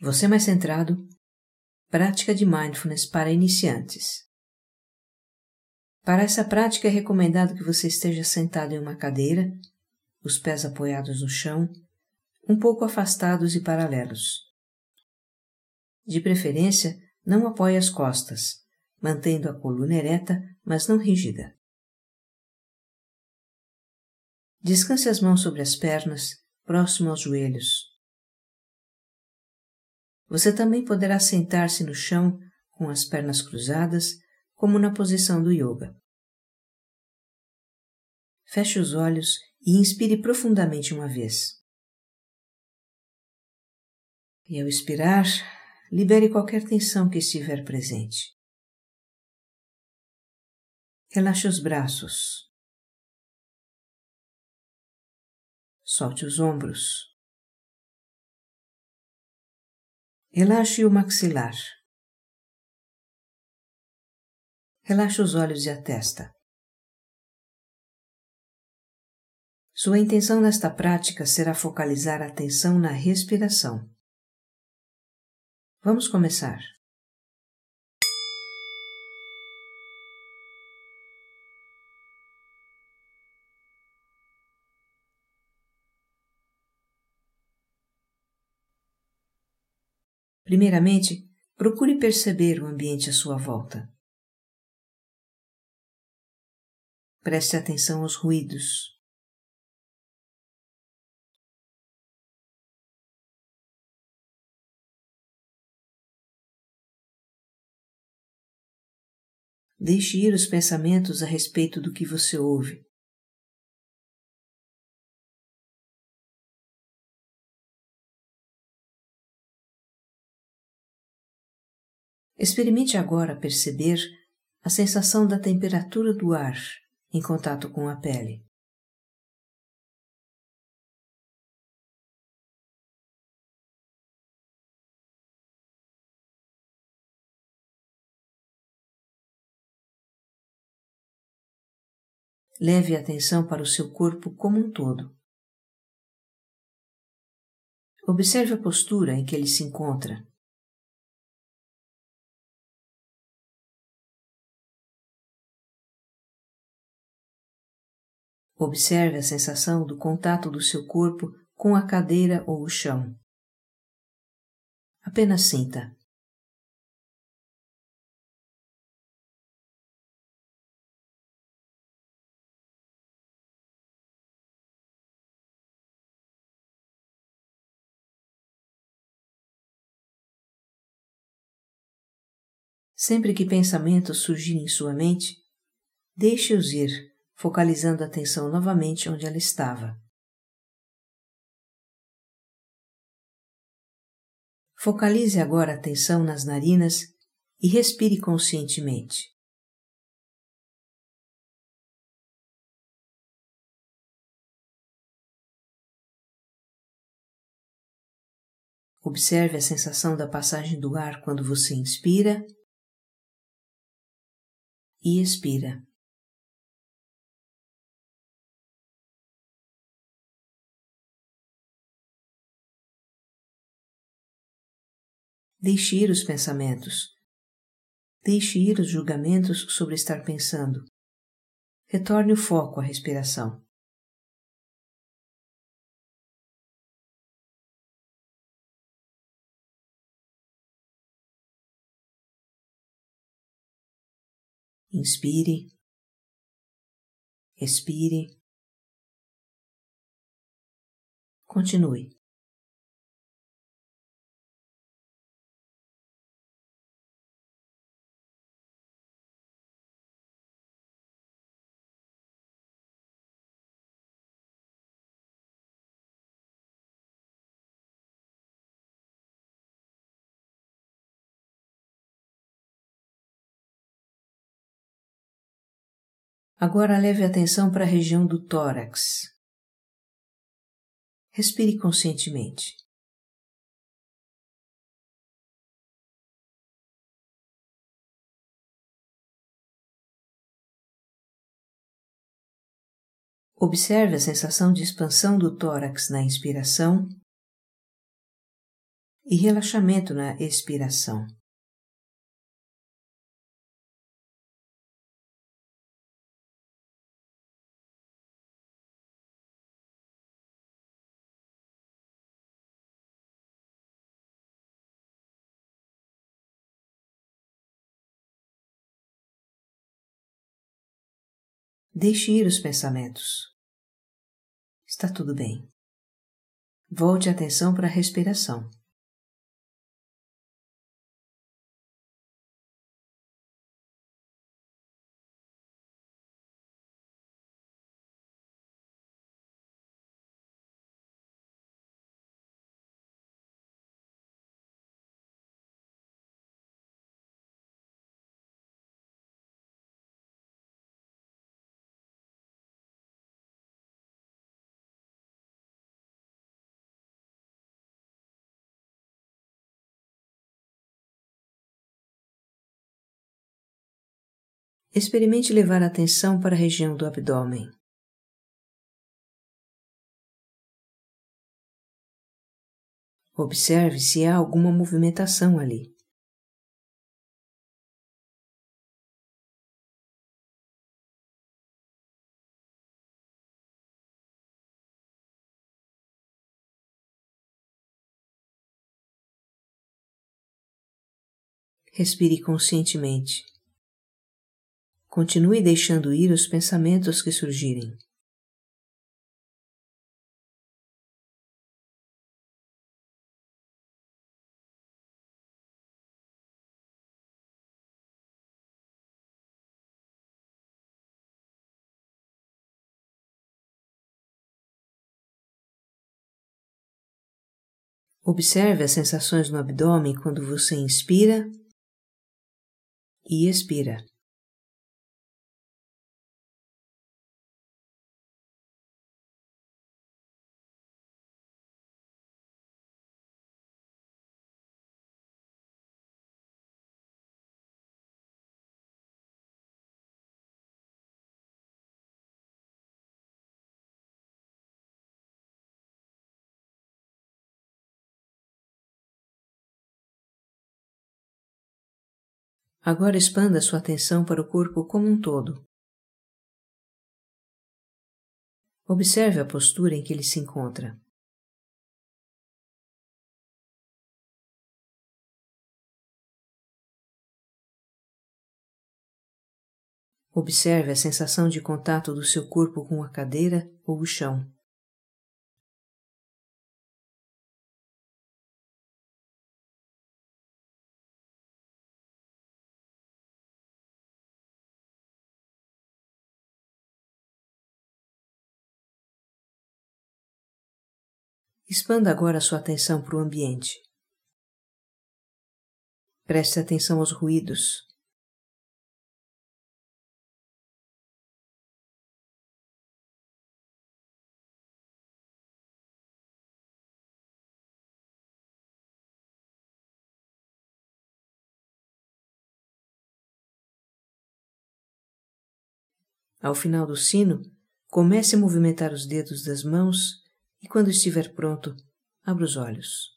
Você mais centrado, prática de mindfulness para iniciantes. Para essa prática é recomendado que você esteja sentado em uma cadeira, os pés apoiados no chão, um pouco afastados e paralelos. De preferência, não apoie as costas, mantendo a coluna ereta, mas não rígida. Descanse as mãos sobre as pernas, próximo aos joelhos. Você também poderá sentar-se no chão com as pernas cruzadas, como na posição do yoga. Feche os olhos e inspire profundamente uma vez. E ao expirar, libere qualquer tensão que estiver presente. Relaxe os braços. Solte os ombros. Relaxe o maxilar. Relaxe os olhos e a testa. Sua intenção nesta prática será focalizar a atenção na respiração. Vamos começar. Primeiramente, procure perceber o ambiente à sua volta. Preste atenção aos ruídos. Deixe ir os pensamentos a respeito do que você ouve. Experimente agora perceber a sensação da temperatura do ar em contato com a pele. Leve a atenção para o seu corpo como um todo. Observe a postura em que ele se encontra. Observe a sensação do contato do seu corpo com a cadeira ou o chão. Apenas sinta. Sempre que pensamentos surgirem em sua mente, deixe-os ir, focalizando a atenção novamente onde ela estava. Focalize agora a atenção nas narinas e respire conscientemente. Observe a sensação da passagem do ar quando você inspira e expira. Deixe ir os pensamentos. Deixe ir os julgamentos sobre estar pensando. Retorne o foco à respiração. Inspire, expire, continue. Agora leve atenção para a região do tórax. Respire conscientemente. Observe a sensação de expansão do tórax na inspiração e relaxamento na expiração. Deixe ir os pensamentos. Está tudo bem. Volte a atenção para a respiração. Experimente levar a atenção para a região do abdômen. Observe se há alguma movimentação ali. Respire conscientemente. Continue deixando ir os pensamentos que surgirem. Observe as sensações no abdômen quando você inspira e expira. Agora expanda sua atenção para o corpo como um todo. Observe a postura em que ele se encontra. Observe a sensação de contato do seu corpo com a cadeira ou o chão. Expanda agora sua atenção para o ambiente. Preste atenção aos ruídos. Ao final do sino, comece a movimentar os dedos das mãos e quando estiver pronto, abra os olhos.